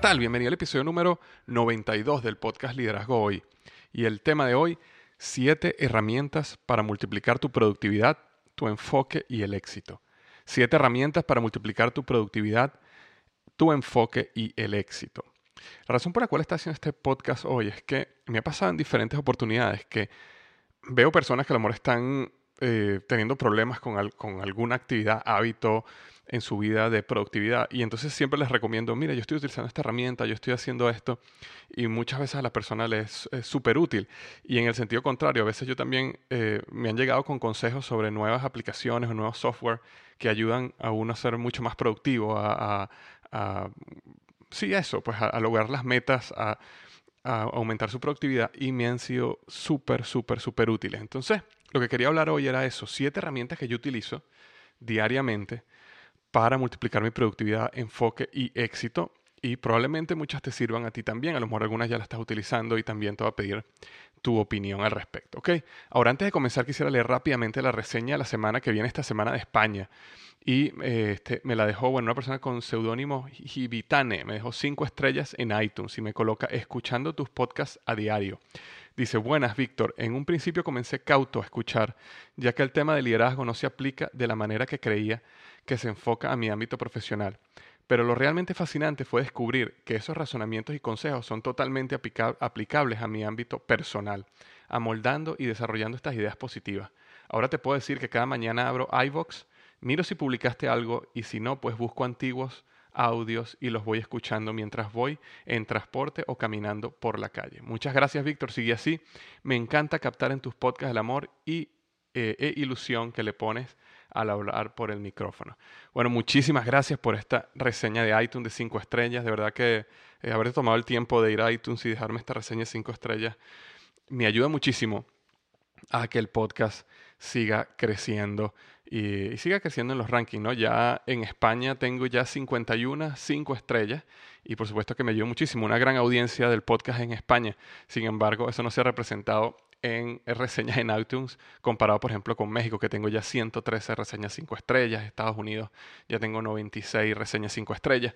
¿Qué tal? Bienvenido al episodio número 92 del podcast Liderazgo Hoy. Y el tema de hoy, siete herramientas para multiplicar tu productividad, tu enfoque y el éxito. Siete herramientas para multiplicar tu productividad, tu enfoque y el éxito. La razón por la cual está haciendo este podcast hoy es que me ha pasado en diferentes oportunidades que veo personas que a lo mejor están eh, teniendo problemas con, con alguna actividad, hábito, en su vida de productividad. Y entonces siempre les recomiendo, mira, yo estoy utilizando esta herramienta, yo estoy haciendo esto, y muchas veces a la persona les es súper útil. Y en el sentido contrario, a veces yo también eh, me han llegado con consejos sobre nuevas aplicaciones o nuevos software que ayudan a uno a ser mucho más productivo, a, sí, eso, pues a, lograr las metas, a, a aumentar su productividad, y me han sido súper, súper, súper útiles. Entonces, lo que quería hablar hoy era eso, siete herramientas que yo utilizo diariamente para multiplicar mi productividad, enfoque y éxito. Y probablemente muchas te sirvan a ti también. A lo mejor algunas ya las estás utilizando y también te va a pedir tu opinión al respecto. ¿ok? Ahora, antes de comenzar, quisiera leer rápidamente la reseña de la semana que viene, esta semana de España. Y eh, este, me la dejó, una persona con seudónimo Gibitane. Me dejó cinco estrellas en iTunes y me coloca escuchando tus podcasts a diario. Dice, buenas, Víctor. En un principio comencé cauto a escuchar, ya que el tema de liderazgo no se aplica de la manera que creía que se enfoca a mi ámbito profesional. Pero lo realmente fascinante fue descubrir que esos razonamientos y consejos son totalmente aplicables a mi ámbito personal, amoldando y desarrollando estas ideas positivas. Ahora te puedo decir que cada mañana abro iVox, miro si publicaste algo y si no, pues busco antiguos audios y los voy escuchando mientras voy en transporte o caminando por la calle. Muchas gracias, Víctor. Sigue así. Me encanta captar en tus podcasts el amor y eh, e ilusión que le pones al hablar por el micrófono. Bueno, muchísimas gracias por esta reseña de iTunes de 5 estrellas. De verdad que eh, haber tomado el tiempo de ir a iTunes y dejarme esta reseña de 5 estrellas me ayuda muchísimo a que el podcast siga creciendo y, siga creciendo en los rankings, ¿no? Ya en España tengo ya 51 5 estrellas y por supuesto que me ayuda muchísimo, una gran audiencia del podcast en España. Sin embargo, eso no se ha representado en reseñas en iTunes, comparado por ejemplo con México, que tengo ya 113 reseñas 5 estrellas, Estados Unidos ya tengo 96 reseñas 5 estrellas.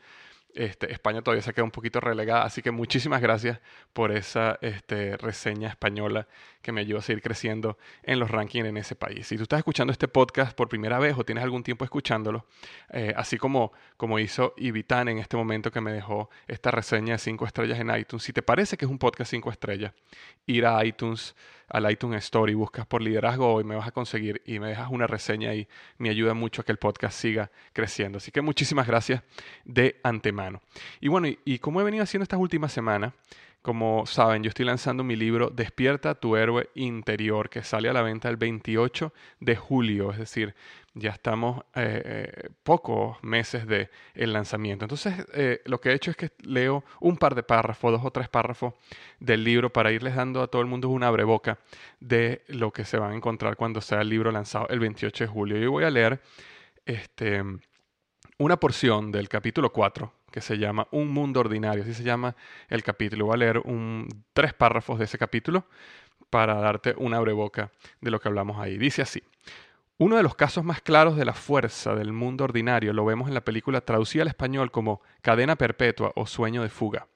Este, España todavía se queda un poquito relegada, así que muchísimas gracias por esa este, reseña española que me ayuda a seguir creciendo en los rankings en ese país. Si tú estás escuchando este podcast por primera vez o tienes algún tiempo escuchándolo, eh, así como, como hizo Ibitan en este momento que me dejó esta reseña de 5 estrellas en iTunes, si te parece que es un podcast 5 estrellas, ir a iTunes, al iTunes Store y buscas por liderazgo hoy, me vas a conseguir y me dejas una reseña y me ayuda mucho a que el podcast siga creciendo. Así que muchísimas gracias de antemano. Y bueno, y, como he venido haciendo estas últimas semanas, como saben, yo estoy lanzando mi libro Despierta tu héroe interior, que sale a la venta el 28 de julio, es decir, ya estamos eh, eh, pocos meses de el lanzamiento. Entonces, eh, lo que he hecho es que leo un par de párrafos, dos o tres párrafos del libro para irles dando a todo el mundo una abreboca de lo que se van a encontrar cuando sea el libro lanzado el 28 de julio. Yo voy a leer este, una porción del capítulo 4 que se llama Un mundo ordinario, así se llama el capítulo. Voy a leer un, tres párrafos de ese capítulo para darte una breboca de lo que hablamos ahí. Dice así. Uno de los casos más claros de la fuerza del mundo ordinario lo vemos en la película traducida al español como Cadena Perpetua o Sueño de Fuga,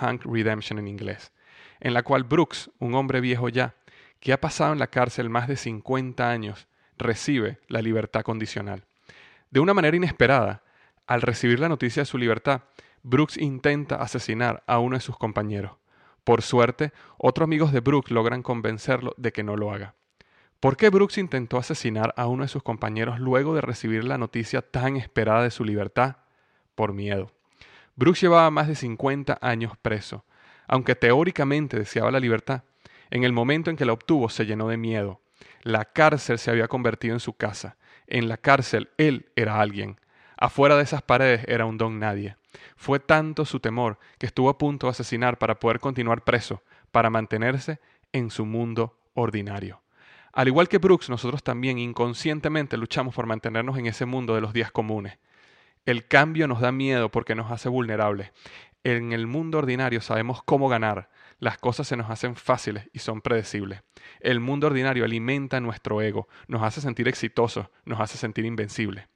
Hank Redemption en inglés, en la cual Brooks, un hombre viejo ya, que ha pasado en la cárcel más de 50 años, recibe la libertad condicional. De una manera inesperada, al recibir la noticia de su libertad, Brooks intenta asesinar a uno de sus compañeros. Por suerte, otros amigos de Brooks logran convencerlo de que no lo haga. ¿Por qué Brooks intentó asesinar a uno de sus compañeros luego de recibir la noticia tan esperada de su libertad? Por miedo. Brooks llevaba más de 50 años preso. Aunque teóricamente deseaba la libertad, en el momento en que la obtuvo se llenó de miedo. La cárcel se había convertido en su casa. En la cárcel él era alguien. Afuera de esas paredes era un don nadie. Fue tanto su temor que estuvo a punto de asesinar para poder continuar preso, para mantenerse en su mundo ordinario. Al igual que Brooks, nosotros también inconscientemente luchamos por mantenernos en ese mundo de los días comunes. El cambio nos da miedo porque nos hace vulnerables. En el mundo ordinario sabemos cómo ganar. Las cosas se nos hacen fáciles y son predecibles. El mundo ordinario alimenta nuestro ego, nos hace sentir exitosos, nos hace sentir invencibles.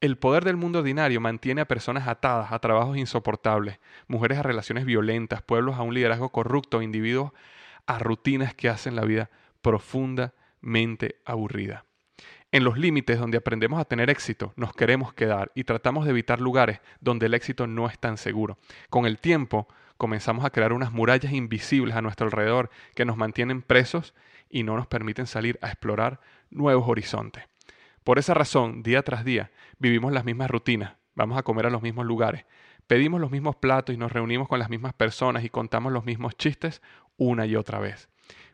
El poder del mundo ordinario mantiene a personas atadas a trabajos insoportables, mujeres a relaciones violentas, pueblos a un liderazgo corrupto, individuos a rutinas que hacen la vida profundamente aburrida. En los límites donde aprendemos a tener éxito, nos queremos quedar y tratamos de evitar lugares donde el éxito no es tan seguro. Con el tiempo, comenzamos a crear unas murallas invisibles a nuestro alrededor que nos mantienen presos y no nos permiten salir a explorar nuevos horizontes. Por esa razón, día tras día, vivimos las mismas rutinas, vamos a comer a los mismos lugares, pedimos los mismos platos y nos reunimos con las mismas personas y contamos los mismos chistes una y otra vez.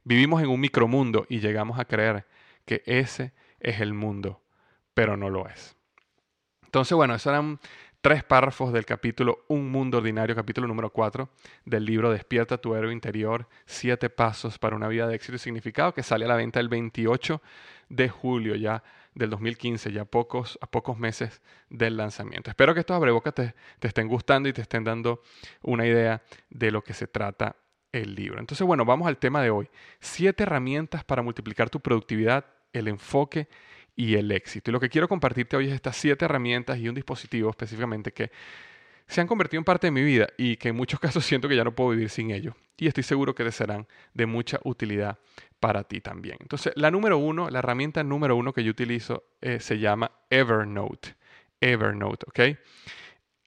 Vivimos en un micromundo y llegamos a creer que ese es el mundo, pero no lo es. Entonces, bueno, esos eran tres párrafos del capítulo Un Mundo Ordinario, capítulo número 4 del libro Despierta tu héroe interior, siete pasos para una vida de éxito y significado, que sale a la venta el 28 de julio ya del 2015, ya pocos, a pocos meses del lanzamiento. Espero que estos abrebocas te, te estén gustando y te estén dando una idea de lo que se trata el libro. Entonces, bueno, vamos al tema de hoy. Siete herramientas para multiplicar tu productividad, el enfoque y el éxito. Y lo que quiero compartirte hoy es estas siete herramientas y un dispositivo específicamente que se han convertido en parte de mi vida y que en muchos casos siento que ya no puedo vivir sin ellos. Y estoy seguro que te serán de mucha utilidad para ti también. Entonces, la número uno, la herramienta número uno que yo utilizo eh, se llama Evernote. Evernote, ¿ok?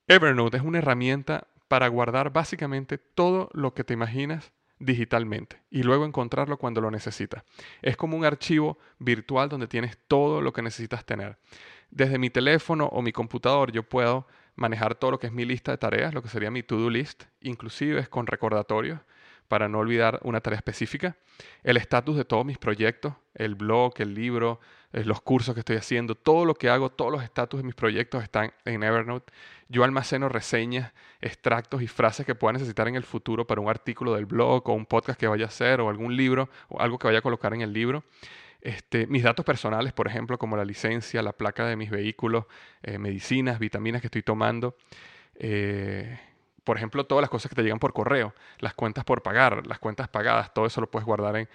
Evernote es una herramienta para guardar básicamente todo lo que te imaginas digitalmente y luego encontrarlo cuando lo necesitas. Es como un archivo virtual donde tienes todo lo que necesitas tener. Desde mi teléfono o mi computador yo puedo manejar todo lo que es mi lista de tareas, lo que sería mi to-do list, inclusive es con recordatorios para no olvidar una tarea específica, el estatus de todos mis proyectos, el blog, el libro, los cursos que estoy haciendo, todo lo que hago, todos los estatus de mis proyectos están en Evernote. Yo almaceno reseñas, extractos y frases que pueda necesitar en el futuro para un artículo del blog o un podcast que vaya a hacer o algún libro o algo que vaya a colocar en el libro. Este, mis datos personales, por ejemplo, como la licencia, la placa de mis vehículos, eh, medicinas, vitaminas que estoy tomando. Eh, por ejemplo, todas las cosas que te llegan por correo, las cuentas por pagar, las cuentas pagadas, todo eso lo puedes guardar en,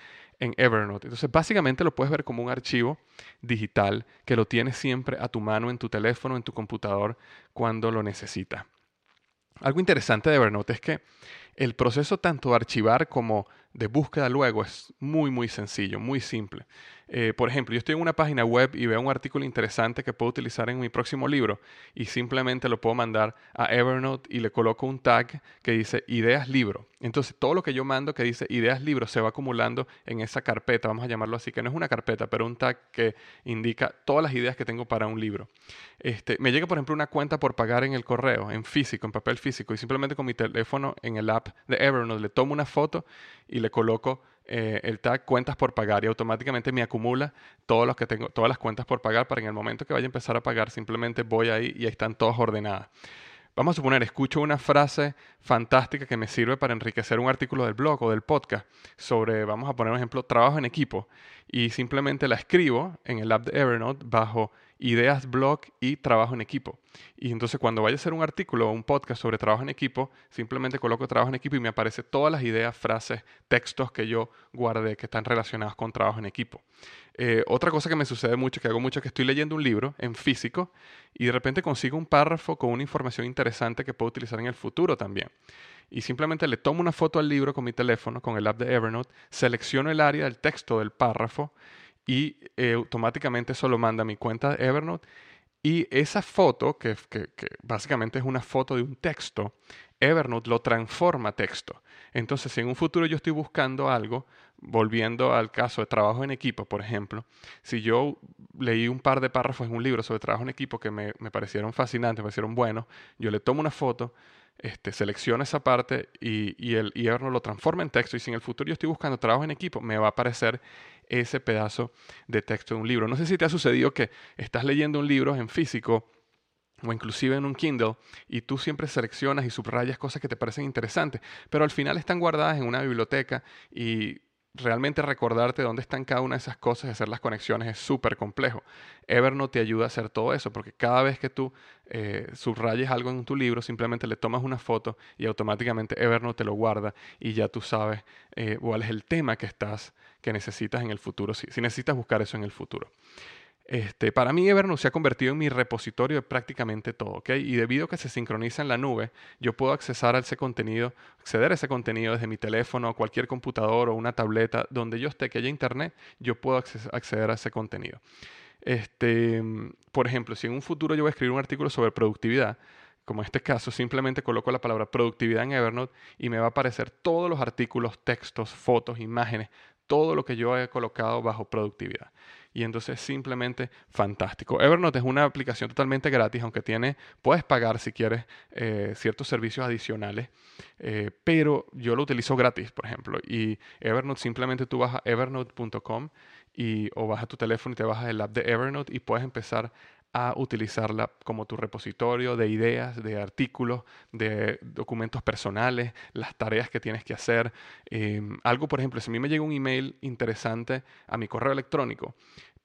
en Evernote. Entonces, básicamente lo puedes ver como un archivo digital que lo tienes siempre a tu mano en tu teléfono, en tu computador, cuando lo necesitas. Algo interesante de Evernote es que el proceso tanto de archivar como de búsqueda luego es muy, muy sencillo, muy simple. Eh, por ejemplo, yo estoy en una página web y veo un artículo interesante que puedo utilizar en mi próximo libro y simplemente lo puedo mandar a Evernote y le coloco un tag que dice ideas libro. Entonces, todo lo que yo mando que dice ideas libro se va acumulando en esa carpeta, vamos a llamarlo así, que no es una carpeta, pero un tag que indica todas las ideas que tengo para un libro. Este, me llega, por ejemplo, una cuenta por pagar en el correo, en físico, en papel físico, y simplemente con mi teléfono en el app de Evernote le tomo una foto y le coloco eh, el tag cuentas por pagar y automáticamente me acumula todos los que tengo, todas las cuentas por pagar para en el momento que vaya a empezar a pagar simplemente voy ahí y ahí están todas ordenadas. Vamos a suponer, escucho una frase fantástica que me sirve para enriquecer un artículo del blog o del podcast sobre, vamos a poner un ejemplo, trabajo en equipo y simplemente la escribo en el app de Evernote bajo ideas, blog y trabajo en equipo. Y entonces cuando vaya a hacer un artículo o un podcast sobre trabajo en equipo, simplemente coloco trabajo en equipo y me aparecen todas las ideas, frases, textos que yo guardé que están relacionados con trabajo en equipo. Eh, otra cosa que me sucede mucho, que hago mucho, es que estoy leyendo un libro en físico y de repente consigo un párrafo con una información interesante que puedo utilizar en el futuro también. Y simplemente le tomo una foto al libro con mi teléfono, con el app de Evernote, selecciono el área del texto del párrafo y eh, automáticamente eso lo manda a mi cuenta de Evernote. Y esa foto, que, que, básicamente es una foto de un texto, Evernote lo transforma a texto. Entonces, si en un futuro yo estoy buscando algo, volviendo al caso de trabajo en equipo, por ejemplo, si yo leí un par de párrafos en un libro sobre trabajo en equipo que me, me parecieron fascinantes, me parecieron buenos, yo le tomo una foto, este, selecciona esa parte y, y el y Evernote lo transforma en texto. Y si en el futuro yo estoy buscando trabajo en equipo, me va a aparecer ese pedazo de texto de un libro. No sé si te ha sucedido que estás leyendo un libro en físico o inclusive en un Kindle, y tú siempre seleccionas y subrayas cosas que te parecen interesantes, pero al final están guardadas en una biblioteca y realmente recordarte dónde están cada una de esas cosas y hacer las conexiones es súper complejo. Evernote te ayuda a hacer todo eso, porque cada vez que tú eh, subrayes algo en tu libro, simplemente le tomas una foto y automáticamente Evernote te lo guarda y ya tú sabes eh, cuál es el tema que estás, que necesitas en el futuro, si necesitas buscar eso en el futuro. Este, para mí Evernote se ha convertido en mi repositorio de prácticamente todo, ¿ok? Y debido a que se sincroniza en la nube, yo puedo accesar a ese contenido, acceder a ese contenido desde mi teléfono, cualquier computador o una tableta, donde yo esté, que haya internet, yo puedo acceder a ese contenido. Este, por ejemplo, si en un futuro yo voy a escribir un artículo sobre productividad, como en este caso, simplemente coloco la palabra productividad en Evernote y me va a aparecer todos los artículos, textos, fotos, imágenes, todo lo que yo he colocado bajo productividad y entonces simplemente fantástico. Evernote es una aplicación totalmente gratis, aunque tiene, puedes pagar si quieres eh, ciertos servicios adicionales, eh, pero yo lo utilizo gratis, por ejemplo, y Evernote simplemente tú vas a evernote.com y o vas a tu teléfono y te bajas el app de Evernote y puedes empezar a utilizarla como tu repositorio de ideas, de artículos, de documentos personales, las tareas que tienes que hacer. Em, algo, por ejemplo, si a mí me llega un email interesante a mi correo electrónico,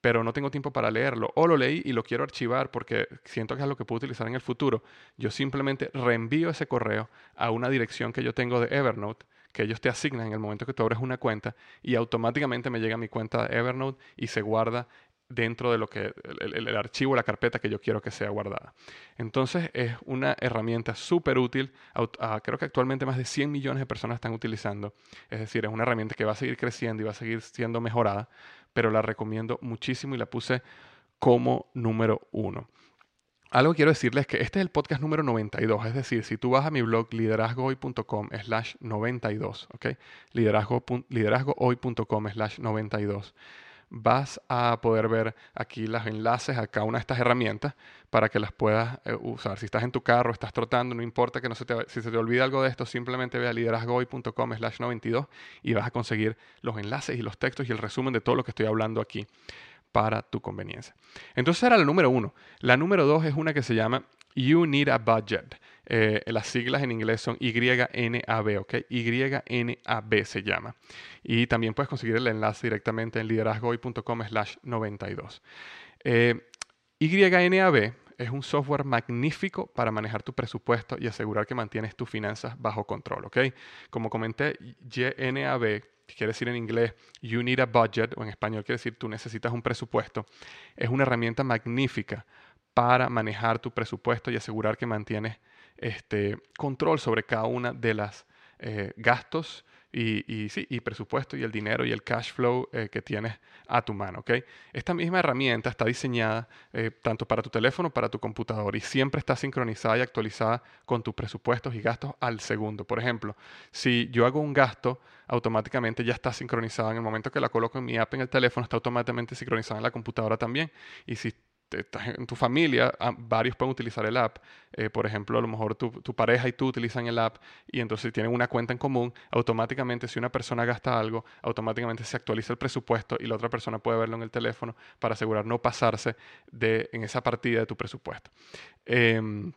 pero no tengo tiempo para leerlo, o lo leí y lo quiero archivar porque siento que es lo que puedo utilizar en el futuro, yo simplemente reenvío ese correo a una dirección que yo tengo de Evernote que ellos te asignan en el momento que tú abres una cuenta y automáticamente me llega a mi cuenta de Evernote y se guarda dentro de lo que el, archivo, la carpeta que yo quiero que sea guardada. Entonces es una herramienta súper útil. Ah, creo que actualmente más de 100 millones de personas están utilizando. Es decir, es una herramienta que va a seguir creciendo y va a seguir siendo mejorada, pero la recomiendo muchísimo y la puse como número uno. Algo quiero decirles que este es el podcast número 92, es decir, si tú vas a mi blog liderazgohoy.com slash 92, ¿ok? liderazgohoy.com slash 92 vas a poder ver aquí los enlaces a cada una de estas herramientas para que las puedas eh, usar. Si estás en tu carro, estás trotando, no importa que no se te, si se te olvide algo de esto, simplemente ve a liderazgohoy.com slash 92 y vas a conseguir los enlaces y los textos y el resumen de todo lo que estoy hablando aquí para tu conveniencia. Entonces era la número uno. La número dos es una que se llama You Need a Budget. Eh, las siglas en inglés son YNAB, ¿ok? YNAB se llama. Y también puedes conseguir el enlace directamente en liderazgoy.com slash 92. Eh, YNAB es un software magnífico para manejar tu presupuesto y asegurar que mantienes tus finanzas bajo control, ¿ok? Como comenté, YNAB quiere decir en inglés you need a budget, o en español quiere decir tú necesitas un presupuesto, es una herramienta magnífica para manejar tu presupuesto y asegurar que mantienes este, control sobre cada una de las eh, gastos y, sí, y presupuesto y el dinero y el cash flow eh, que tienes a tu mano. ¿okay? Esta misma herramienta está diseñada eh, tanto para tu teléfono, para tu computador y siempre está sincronizada y actualizada con tus presupuestos y gastos al segundo. Por ejemplo, si yo hago un gasto, automáticamente ya está sincronizada. En el momento que la coloco en mi app en el teléfono, está automáticamente sincronizada en la computadora también. Y si estás en tu familia, ah, varios pueden utilizar el app. Eh, por ejemplo, a lo mejor tu, pareja y tú utilizan el app y entonces tienen una cuenta en común. Automáticamente, si una persona gasta algo, automáticamente se actualiza el presupuesto y la otra persona puede verlo en el teléfono para asegurar no pasarse de, en esa partida de tu presupuesto. Em,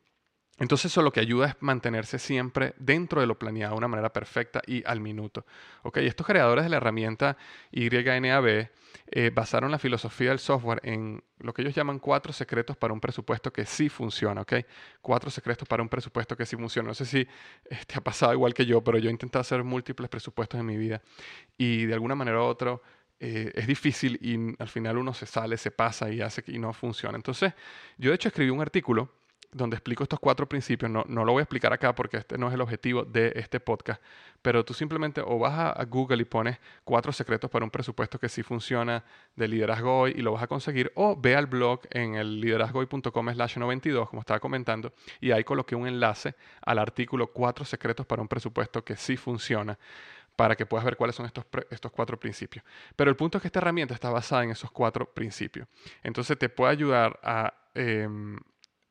entonces eso lo que ayuda es mantenerse siempre dentro de lo planeado de una manera perfecta y al minuto. ¿Okay? Estos creadores de la herramienta YNAB eh, basaron la filosofía del software en lo que ellos llaman cuatro secretos para un presupuesto que sí funciona. ¿okay? Cuatro secretos para un presupuesto que sí funciona. No sé si eh, te ha pasado igual que yo, pero yo he intentado hacer múltiples presupuestos en mi vida y de alguna manera u otra eh, es difícil y al final uno se sale, se pasa y hace y no funciona. Entonces yo de hecho escribí un artículo donde explico estos cuatro principios. No, no, lo voy a explicar acá porque este no es el objetivo de este podcast, pero tú simplemente o vas a, Google y pones cuatro secretos para un presupuesto que sí funciona de liderazgo hoy y lo vas a conseguir, o ve al blog en el liderazgohoy.com slash 92, como estaba comentando, y ahí coloqué un enlace al artículo cuatro secretos para un presupuesto que sí funciona para que puedas ver cuáles son estos, estos cuatro principios. Pero el punto es que esta herramienta está basada en esos cuatro principios. Entonces te puede ayudar a em,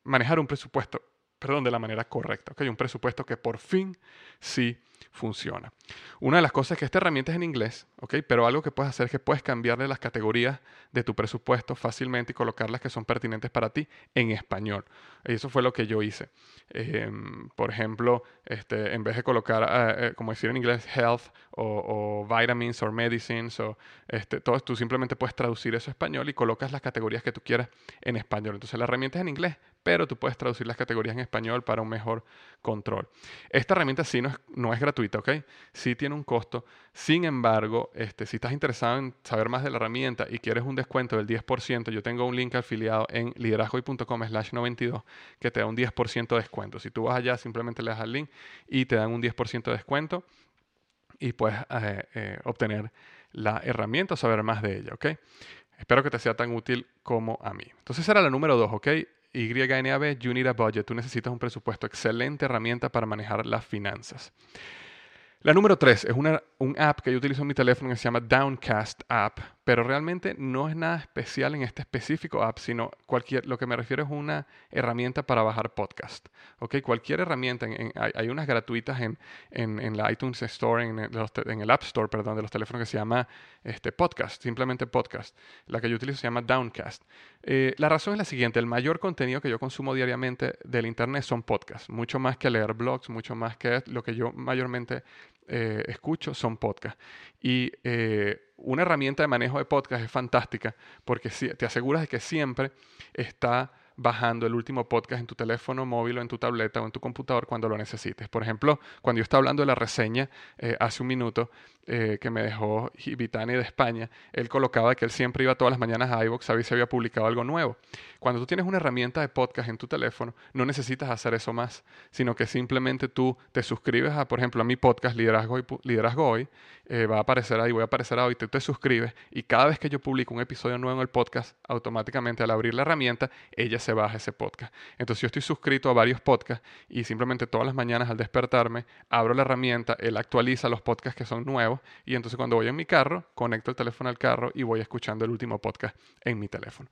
manejar un presupuesto, perdón, de la manera correcta. ¿okay? Un presupuesto que por fin sí funciona. Una de las cosas es que esta herramienta es en inglés, ¿ok? Pero algo que puedes hacer es que puedes cambiarle las categorías de tu presupuesto fácilmente y colocarlas que son pertinentes para ti en español. Y eso fue lo que yo hice. Em, por ejemplo, este, en vez de colocar, eh, eh, como decir en inglés, health o, vitamins o medicines o este, todo, tú simplemente puedes traducir eso a español y colocas las categorías que tú quieras en español. Entonces la herramienta es en inglés, pero tú puedes traducir las categorías en español para un mejor control. Esta herramienta sí no es, no es gratuita, ¿ok? Sí tiene un costo. Sin embargo, este, si estás interesado en saber más de la herramienta y quieres un descuento del 10%, yo tengo un link afiliado en liderazgoy.com slash 92 que te da un 10% de descuento. Si tú vas allá, simplemente le das al link y te dan un 10% de descuento y puedes eh, eh, obtener la herramienta o saber más de ella, ¿ok? Espero que te sea tan útil como a mí. Entonces era la número 2, ¿ok? YNAB, You Need a Budget. Tú necesitas un presupuesto, excelente herramienta para manejar las finanzas. La número tres es una, un app que yo utilizo en mi teléfono que se llama Downcast App pero realmente no es nada especial en este específico app, sino cualquier, lo que me refiero es una herramienta para bajar podcast. ¿okay? Cualquier herramienta, hay, unas gratuitas en, en, la iTunes Store, en, en, el App Store, perdón, de los teléfonos que se llama este, podcast, simplemente podcast. La que yo utilizo se llama Downcast. Eh, la razón es la siguiente, el mayor contenido que yo consumo diariamente del Internet son podcasts, mucho más que leer blogs, mucho más que lo que yo mayormente eh, escucho son podcasts. Y eh, una herramienta de manejo de podcast es fantástica porque te aseguras de que siempre está bajando el último podcast en tu teléfono móvil o en tu tableta o en tu computador cuando lo necesites. Por ejemplo, cuando yo estaba hablando de la reseña eh, hace un minuto eh, que me dejó Vitani de España, él colocaba que él siempre iba todas las mañanas a iVoox a ver si había publicado algo nuevo. Cuando tú tienes una herramienta de podcast en tu teléfono, no necesitas hacer eso más, sino que simplemente tú te suscribes a, por ejemplo, a mi podcast Liderazgo, Liderazgo Hoy, eh, va a aparecer ahí, voy a aparecer ahí, tú te suscribes y cada vez que yo publico un episodio nuevo en el podcast, automáticamente al abrir la herramienta, ella se baja ese podcast. Entonces yo estoy suscrito a varios podcasts y simplemente todas las mañanas al despertarme, abro la herramienta, él actualiza los podcasts que son nuevos y entonces cuando voy en mi carro, conecto el teléfono al carro y voy escuchando el último podcast en mi teléfono.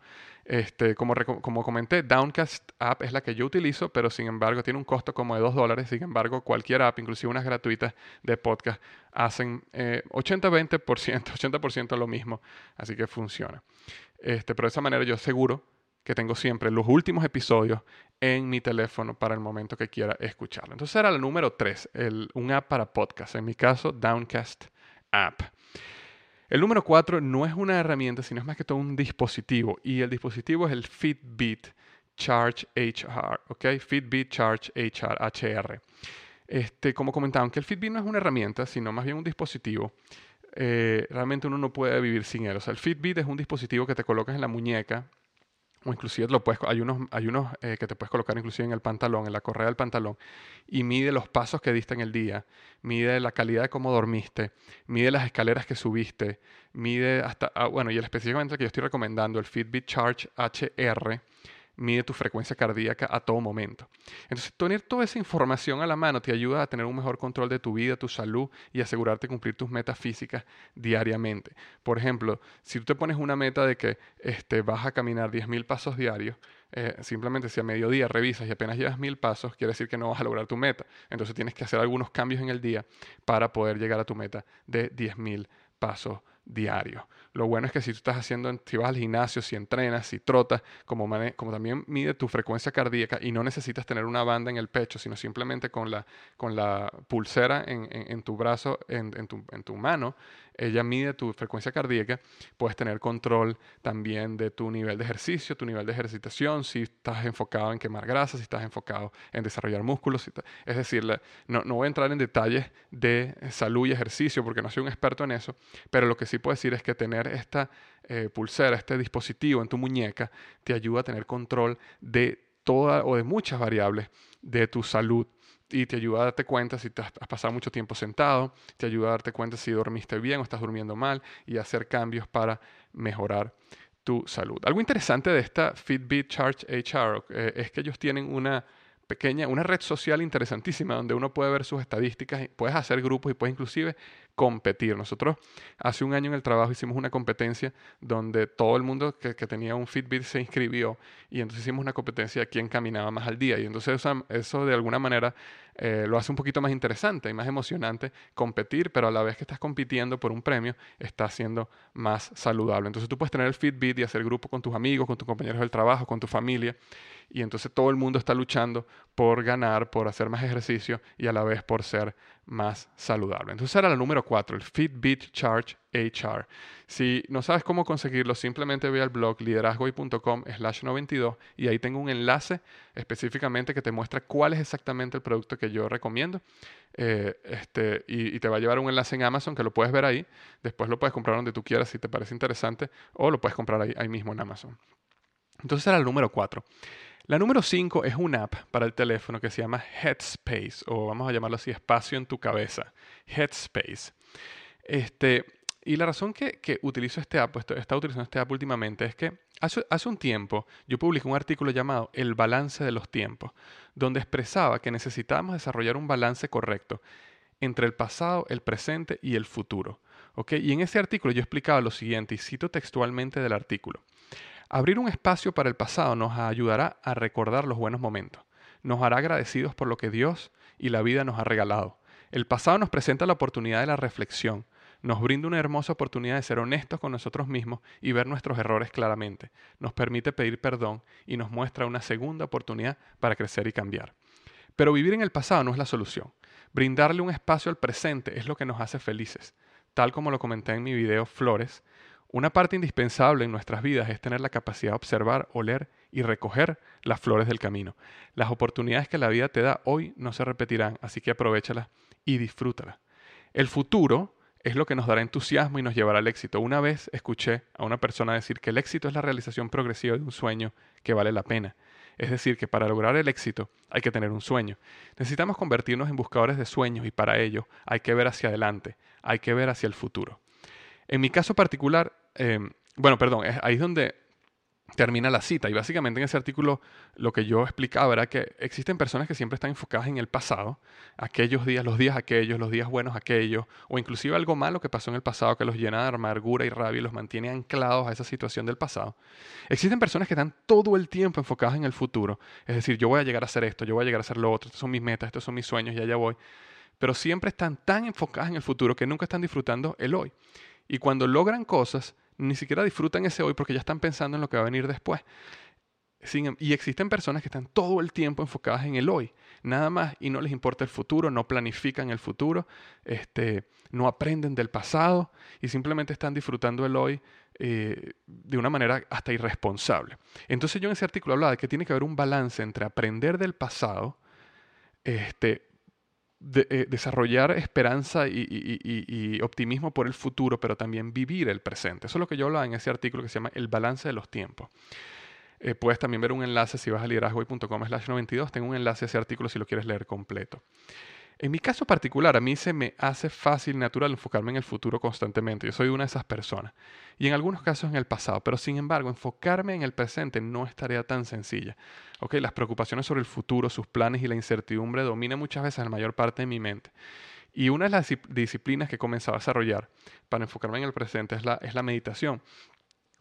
Este, como, como comenté, Downcast App es la que yo utilizo, pero sin embargo tiene un costo como de 2 dólares. Sin embargo, cualquier app, inclusive unas gratuitas de podcast, hacen 80-20%, 80% lo mismo. Así que funciona. Este, pero de esa manera yo aseguro que tengo siempre los últimos episodios en mi teléfono para el momento que quiera escucharlo. Entonces era la número 3, un app para podcast. En mi caso, Downcast App. El número 4 no es una herramienta, sino es más que todo un dispositivo. Y el dispositivo es el Fitbit Charge HR, ¿ok? Fitbit Charge HR, HR. Este, como comentaba, aunque el Fitbit no es una herramienta, sino más bien un dispositivo, eh, realmente uno no puede vivir sin él. O sea, el Fitbit es un dispositivo que te colocas en la muñeca o inclusive lo puedes, hay unos, hay unos eh, que te puedes colocar inclusive en el pantalón, en la correa del pantalón, y mide los pasos que diste en el día, mide la calidad de cómo dormiste, mide las escaleras que subiste, mide hasta, ah, bueno, y el específicamente que yo estoy recomendando, el Fitbit Charge HR, mide tu frecuencia cardíaca a todo momento. Entonces, tener toda esa información a la mano te ayuda a tener un mejor control de tu vida, tu salud y asegurarte de cumplir tus metas físicas diariamente. Por ejemplo, si tú te pones una meta de que este, vas a caminar 10.000 pasos diarios, eh, simplemente si a mediodía revisas y apenas llevas mil pasos, quiere decir que no vas a lograr tu meta. Entonces tienes que hacer algunos cambios en el día para poder llegar a tu meta de 10.000 pasos diario. Lo bueno es que si tú estás haciendo, si vas al gimnasio, si entrenas, si trotas, como, también mide tu frecuencia cardíaca y no necesitas tener una banda en el pecho, sino simplemente con la, con la pulsera en, tu brazo, en, tu, en tu mano, ella mide tu frecuencia cardíaca, puedes tener control también de tu nivel de ejercicio, tu nivel de ejercitación, si estás enfocado en quemar grasa, si estás enfocado en desarrollar músculos. es decir, no, no voy a entrar en detalles de salud y ejercicio porque no soy un experto en eso, pero lo que sí puedo decir es que tener esta eh, pulsera, este dispositivo en tu muñeca, te ayuda a tener control de toda o de muchas variables de tu salud y te ayuda a darte cuenta si has, pasado mucho tiempo sentado, te ayuda a darte cuenta si dormiste bien o estás durmiendo mal y hacer cambios para mejorar tu salud. Algo interesante de esta Fitbit Charge HR eh, es que ellos tienen una pequeña, una red social interesantísima donde uno puede ver sus estadísticas, puedes hacer grupos y puedes inclusive competir. Nosotros hace un año en el trabajo hicimos una competencia donde todo el mundo que, tenía un Fitbit se inscribió y entonces hicimos una competencia de quién caminaba más al día y entonces eso, de alguna manera eh, lo hace un poquito más interesante y más emocionante competir, pero a la vez que estás compitiendo por un premio, estás siendo más saludable. Entonces tú puedes tener el Fitbit y hacer grupo con tus amigos, con tus compañeros del trabajo, con tu familia y entonces todo el mundo está luchando por ganar, por hacer más ejercicio y a la vez por ser más saludable. Entonces era la número 4, el Fitbit Charge HR. Si no sabes cómo conseguirlo, simplemente ve al blog liderazgoy.com slash 92 y ahí tengo un enlace específicamente que te muestra cuál es exactamente el producto que yo recomiendo. Eh, este, y, te va a llevar un enlace en Amazon que lo puedes ver ahí. Después lo puedes comprar donde tú quieras si te parece interesante o lo puedes comprar ahí, ahí mismo en Amazon. Entonces era el número 4. La número 5 es una app para el teléfono que se llama Headspace, o vamos a llamarlo así, espacio en tu cabeza. Headspace. Este, y la razón que, utilizo este app, he estado utilizando este app últimamente, es que hace, un tiempo yo publiqué un artículo llamado El balance de los tiempos, donde expresaba que necesitábamos desarrollar un balance correcto entre el pasado, el presente y el futuro. Y en ese artículo yo explicaba lo siguiente, y cito textualmente del artículo. Abrir un espacio para el pasado nos ayudará a recordar los buenos momentos. Nos hará agradecidos por lo que Dios y la vida nos ha regalado. El pasado nos presenta la oportunidad de la reflexión, nos brinda una hermosa oportunidad de ser honestos con nosotros mismos y ver nuestros errores claramente. Nos permite pedir perdón y nos muestra una segunda oportunidad para crecer y cambiar. Pero vivir en el pasado no es la solución. Brindarle un espacio al presente es lo que nos hace felices. Tal como lo comenté en mi video Flores, una parte indispensable en nuestras vidas es tener la capacidad de observar, oler y recoger las flores del camino. Las oportunidades que la vida te da hoy no se repetirán, así que aprovechalas y disfrútalas. El futuro es lo que nos dará entusiasmo y nos llevará al éxito. Una vez escuché a una persona decir que el éxito es la realización progresiva de un sueño que vale la pena. Es decir, que para lograr el éxito hay que tener un sueño. Necesitamos convertirnos en buscadores de sueños y para ello hay que ver hacia adelante, hay que ver hacia el futuro. En mi caso particular, em, bueno, perdón, ahí es donde termina la cita. Y básicamente en ese artículo lo que yo explicaba era que existen personas que siempre están enfocadas en el pasado, aquellos días, los días aquellos, los días buenos aquellos, o inclusive algo malo que pasó en el pasado que los llena de amargura y rabia y los mantiene anclados a esa situación del pasado. Existen personas que están todo el tiempo enfocadas en el futuro, es decir, yo voy a llegar a hacer esto, yo voy a llegar a hacer lo otro, estos son mis metas, estos son mis sueños y allá voy. Pero siempre están tan enfocadas en el futuro que nunca están disfrutando el hoy. Y cuando logran cosas, ni siquiera disfrutan ese hoy porque ya están pensando en lo que va a venir después. Em, y existen personas que están todo el tiempo enfocadas en el hoy, nada más, y no les importa el futuro, no planifican el futuro, este, no aprenden del pasado y simplemente están disfrutando el hoy eh, de una manera hasta irresponsable. Entonces yo en ese artículo hablaba de que tiene que haber un balance entre aprender del pasado, este, eh, desarrollar esperanza y, optimismo por el futuro, pero también vivir el presente. Eso es lo que yo hablaba en ese artículo que se llama El balance de los tiempos. Eh, puedes también ver un enlace si vas a liderazgoy.com slash 92. Tengo un enlace a ese artículo si lo quieres leer completo. En mi caso particular, a mí se me hace fácil, natural enfocarme en el futuro constantemente. Yo soy una de esas personas. Y en algunos casos en el pasado. Pero sin embargo, enfocarme en el presente no es tarea tan sencilla. Okay, las preocupaciones sobre el futuro, sus planes y la incertidumbre dominan muchas veces la mayor parte de mi mente. Y una de las disciplinas que he comenzado a desarrollar para enfocarme en el presente es la, es la meditación.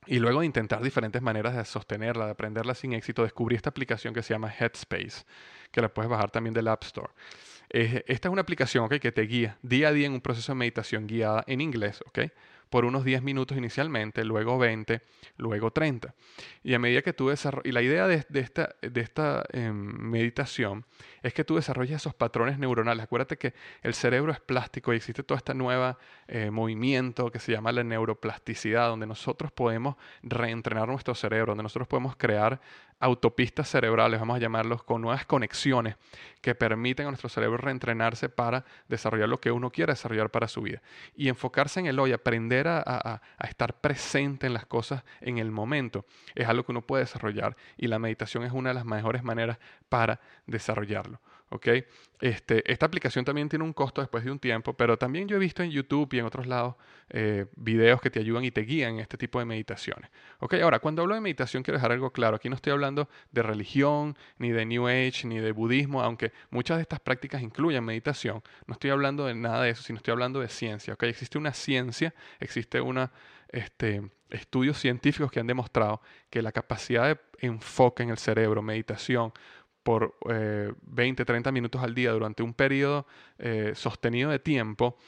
Y luego de intentar diferentes maneras de sostenerla, de aprenderla sin éxito, descubrí esta aplicación que se llama Headspace, que la puedes bajar también del App Store esta es una aplicación que te guía día a día en un proceso de meditación guiada en inglés, por unos 10 minutos inicialmente, luego 20, luego 30. Y a medida que tú desarrollas, y la idea de, esta, de em, meditación es que tú desarrolles esos patrones neuronales. Acuérdate que el cerebro es plástico y existe todo este nuevo eh, movimiento que se llama la neuroplasticidad, donde nosotros podemos reentrenar nuestro cerebro, donde nosotros podemos crear autopistas cerebrales, vamos a llamarlos, con nuevas conexiones que permiten a nuestro cerebro reentrenarse para desarrollar lo que uno quiere desarrollar para su vida. Y enfocarse en el hoy, aprender a, estar presente en las cosas en el momento, es algo que uno puede desarrollar y la meditación es una de las mejores maneras para desarrollarlo. Este, esta aplicación también tiene un costo después de un tiempo, pero también yo he visto en YouTube y en otros lados eh, videos que te ayudan y te guían en este tipo de meditaciones. Ahora, cuando hablo de meditación quiero dejar algo claro. Aquí no estoy hablando de religión, ni de New Age, ni de budismo, aunque muchas de estas prácticas incluyen meditación. No estoy hablando de nada de eso, sino estoy hablando de ciencia. Existe una ciencia, existe una... Este, estudios científicos que han demostrado que la capacidad de enfoque en el cerebro, meditación, por 20, eh, 30 minutos al día durante un periodo eh, sostenido de tiempo,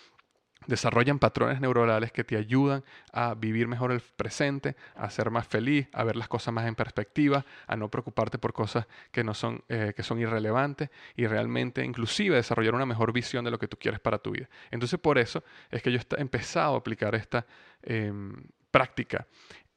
desarrollan patrones neuronales que te ayudan a vivir mejor el presente, a ser más feliz, a ver las cosas más en perspectiva, a no preocuparte por cosas que no son, eh, que son irrelevantes y realmente inclusive desarrollar una mejor visión de lo que tú quieres para tu vida. Entonces por eso es que yo he empezado a aplicar esta em, práctica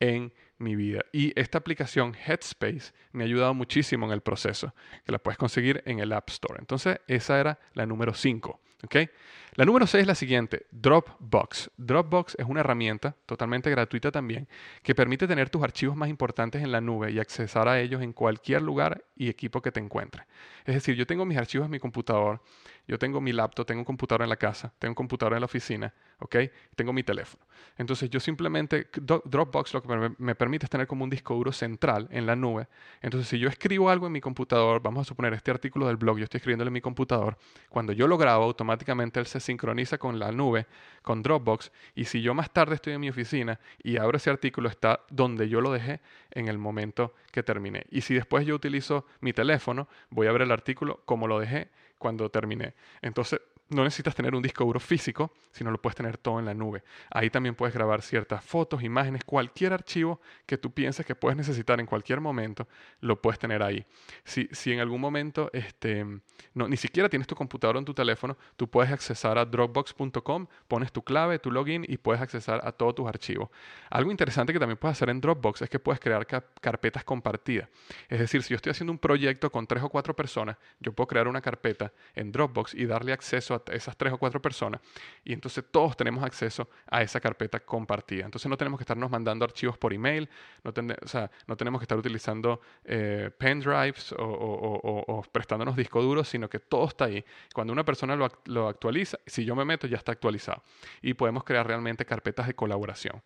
en mi vida. Y esta aplicación Headspace me ha ayudado muchísimo en el proceso, que la puedes conseguir en el App Store. Entonces, esa era la número 5. ¿okay? La número 6 es la siguiente, Dropbox. Dropbox es una herramienta totalmente gratuita también que permite tener tus archivos más importantes en la nube y accesar a ellos en cualquier lugar y equipo que te encuentres. Es decir, yo tengo mis archivos en mi computador, yo tengo mi laptop, tengo un computador en la casa, tengo un computador en la oficina, ¿ok? Tengo mi teléfono. Entonces yo simplemente, Dropbox lo que me permite es tener como un disco duro central en la nube. Entonces si yo escribo algo en mi computador, vamos a suponer este artículo del blog, yo estoy escribiéndolo en mi computador, cuando yo lo grabo automáticamente él se sincroniza con la nube, con Dropbox, y si yo más tarde estoy en mi oficina y abro ese artículo, está donde yo lo dejé en el momento que terminé. Y si después yo utilizo mi teléfono, voy a ver el artículo como lo dejé cuando terminé. Entonces, no necesitas tener un disco duro físico, sino lo puedes tener todo en la nube. Ahí también puedes grabar ciertas fotos, imágenes, cualquier archivo que tú pienses que puedes necesitar en cualquier momento, lo puedes tener ahí. Si, si en algún momento este, no, ni siquiera tienes tu computador en tu teléfono, tú puedes accesar a dropbox.com, pones tu clave, tu login y puedes accesar a todos tus archivos. Algo interesante que también puedes hacer en Dropbox es que puedes crear carpetas compartidas. Es decir, si yo estoy haciendo un proyecto con tres o cuatro personas, yo puedo crear una carpeta en Dropbox y darle acceso a esas tres o cuatro personas y entonces todos tenemos acceso a esa carpeta compartida. Entonces no tenemos que estarnos mandando archivos por email, no, o sea, no tenemos que estar utilizando eh, pendrives o, prestándonos discos duros, sino que todo está ahí. Cuando una persona lo actualiza, si yo me meto ya está actualizado y podemos crear realmente carpetas de colaboración.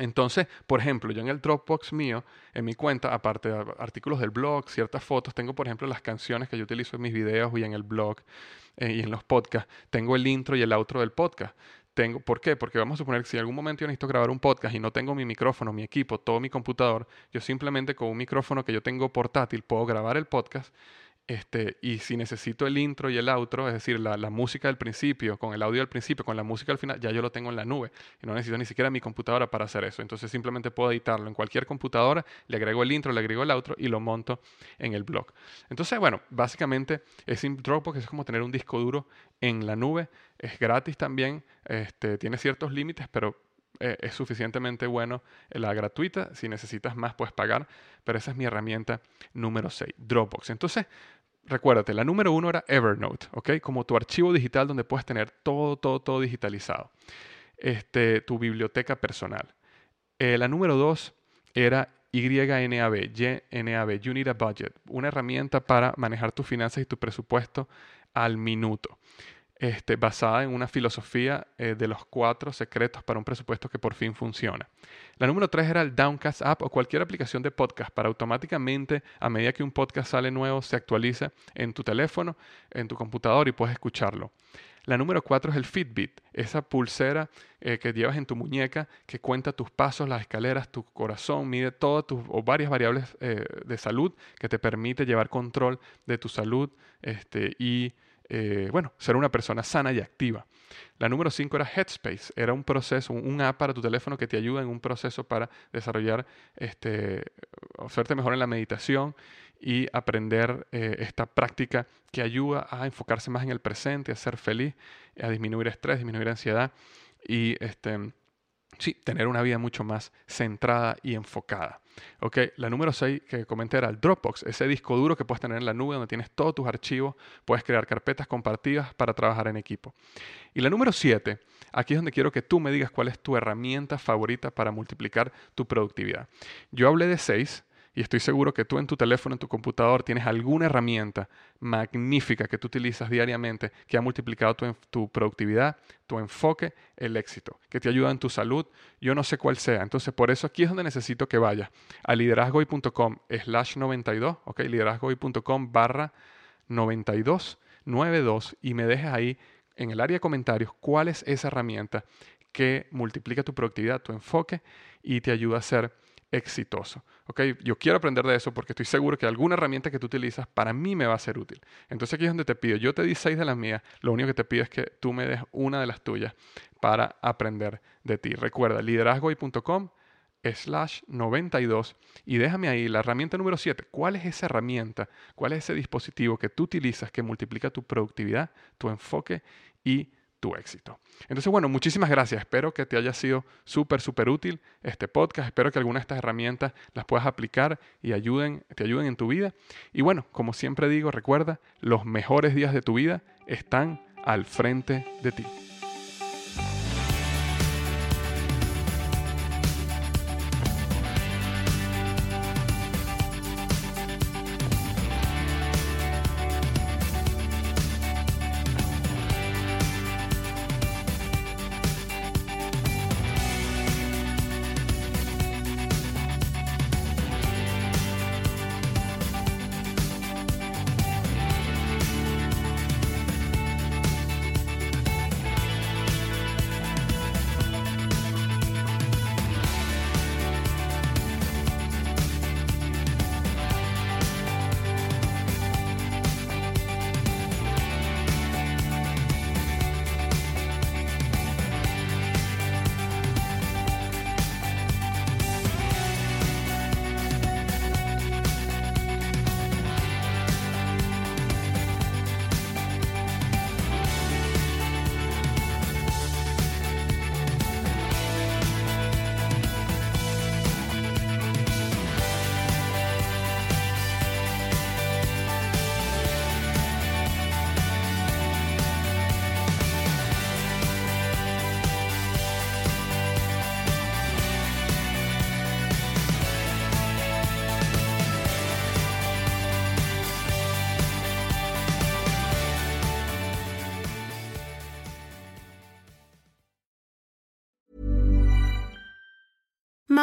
Entonces, por ejemplo, yo en el Dropbox mío, en mi cuenta, aparte de artículos del blog, ciertas fotos, tengo, por ejemplo, las canciones que yo utilizo en mis videos y en el blog eh, y en los podcasts. Tengo el intro y el outro del podcast. Tengo, ¿Por qué? Porque vamos a suponer que si en algún momento yo necesito grabar un podcast y no tengo mi micrófono, mi equipo, todo mi computador, yo simplemente con un micrófono que yo tengo portátil puedo grabar el podcast este, y si necesito el intro y el outro, es decir, la, música del principio, con el audio del principio, con la música al final, ya yo lo tengo en la nube. Y no necesito ni siquiera mi computadora para hacer eso. Entonces simplemente puedo editarlo en cualquier computadora, le agrego el intro, le agrego el outro y lo monto en el blog. Entonces, bueno, básicamente es Dropbox es como tener un disco duro en la nube. Es gratis también, este, tiene ciertos límites, pero eh, es suficientemente bueno la gratuita. Si necesitas más, puedes pagar. Pero esa es mi herramienta número 6, Dropbox. Entonces, recuérdate, la número uno era Evernote, ¿ok? Como tu archivo digital donde puedes tener todo, todo, todo digitalizado. Este, tu biblioteca personal. Eh, la número dos era YNAB, YNAB, You Need a Budget, una herramienta para manejar tus finanzas y tu presupuesto al minuto. Este, basada en una filosofía eh, de los cuatro secretos para un presupuesto que por fin funciona. La número tres era el Downcast App o cualquier aplicación de podcast para automáticamente, a medida que un podcast sale nuevo, se actualiza en tu teléfono, en tu computador y puedes escucharlo. La número cuatro es el Fitbit, esa pulsera eh, que llevas en tu muñeca que cuenta tus pasos, las escaleras, tu corazón, mide todas tus o varias variables eh, de salud que te permite llevar control de tu salud este, y eh, bueno, ser una persona sana y activa. La número 5 era Headspace, era un proceso, un app para tu teléfono que te ayuda en un proceso para desarrollar, este, hacerte mejor en la meditación y aprender eh, esta práctica que ayuda a enfocarse más en el presente, a ser feliz, a disminuir estrés, disminuir ansiedad y este, sí, tener una vida mucho más centrada y enfocada. Ok, la número 6 que comenté era el Dropbox, ese disco duro que puedes tener en la nube donde tienes todos tus archivos, puedes crear carpetas compartidas para trabajar en equipo. Y la número 7, aquí es donde quiero que tú me digas cuál es tu herramienta favorita para multiplicar tu productividad. Yo hablé de 6, y estoy seguro que tú en tu teléfono, en tu computador, tienes alguna herramienta magnífica que tú utilizas diariamente que ha multiplicado tu, productividad, tu enfoque, el éxito, que te ayuda en tu salud. Yo no sé cuál sea. Entonces, por eso aquí es donde necesito que vayas a liderazgoy.com slash 92, ok, liderazgoy.com barra 92, 92 y me dejes ahí en el área de comentarios cuál es esa herramienta que multiplica tu productividad, tu enfoque y te ayuda a ser exitoso. ¿okay? Yo quiero aprender de eso porque estoy seguro que alguna herramienta que tú utilizas para mí me va a ser útil. Entonces aquí es donde te pido, yo te di seis de las mías, lo único que te pido es que tú me des una de las tuyas para aprender de ti. Recuerda, liderazgoy.com slash 92 y déjame ahí la herramienta número 7. ¿Cuál es esa herramienta? ¿Cuál es ese dispositivo que tú utilizas que multiplica tu productividad, tu enfoque y tu éxito. Entonces, bueno, muchísimas gracias. Espero que te haya sido súper, súper útil este podcast. Espero que alguna de estas herramientas las puedas aplicar y ayuden, te ayuden en tu vida. Y bueno, como siempre digo, recuerda, los mejores días de tu vida están al frente de ti.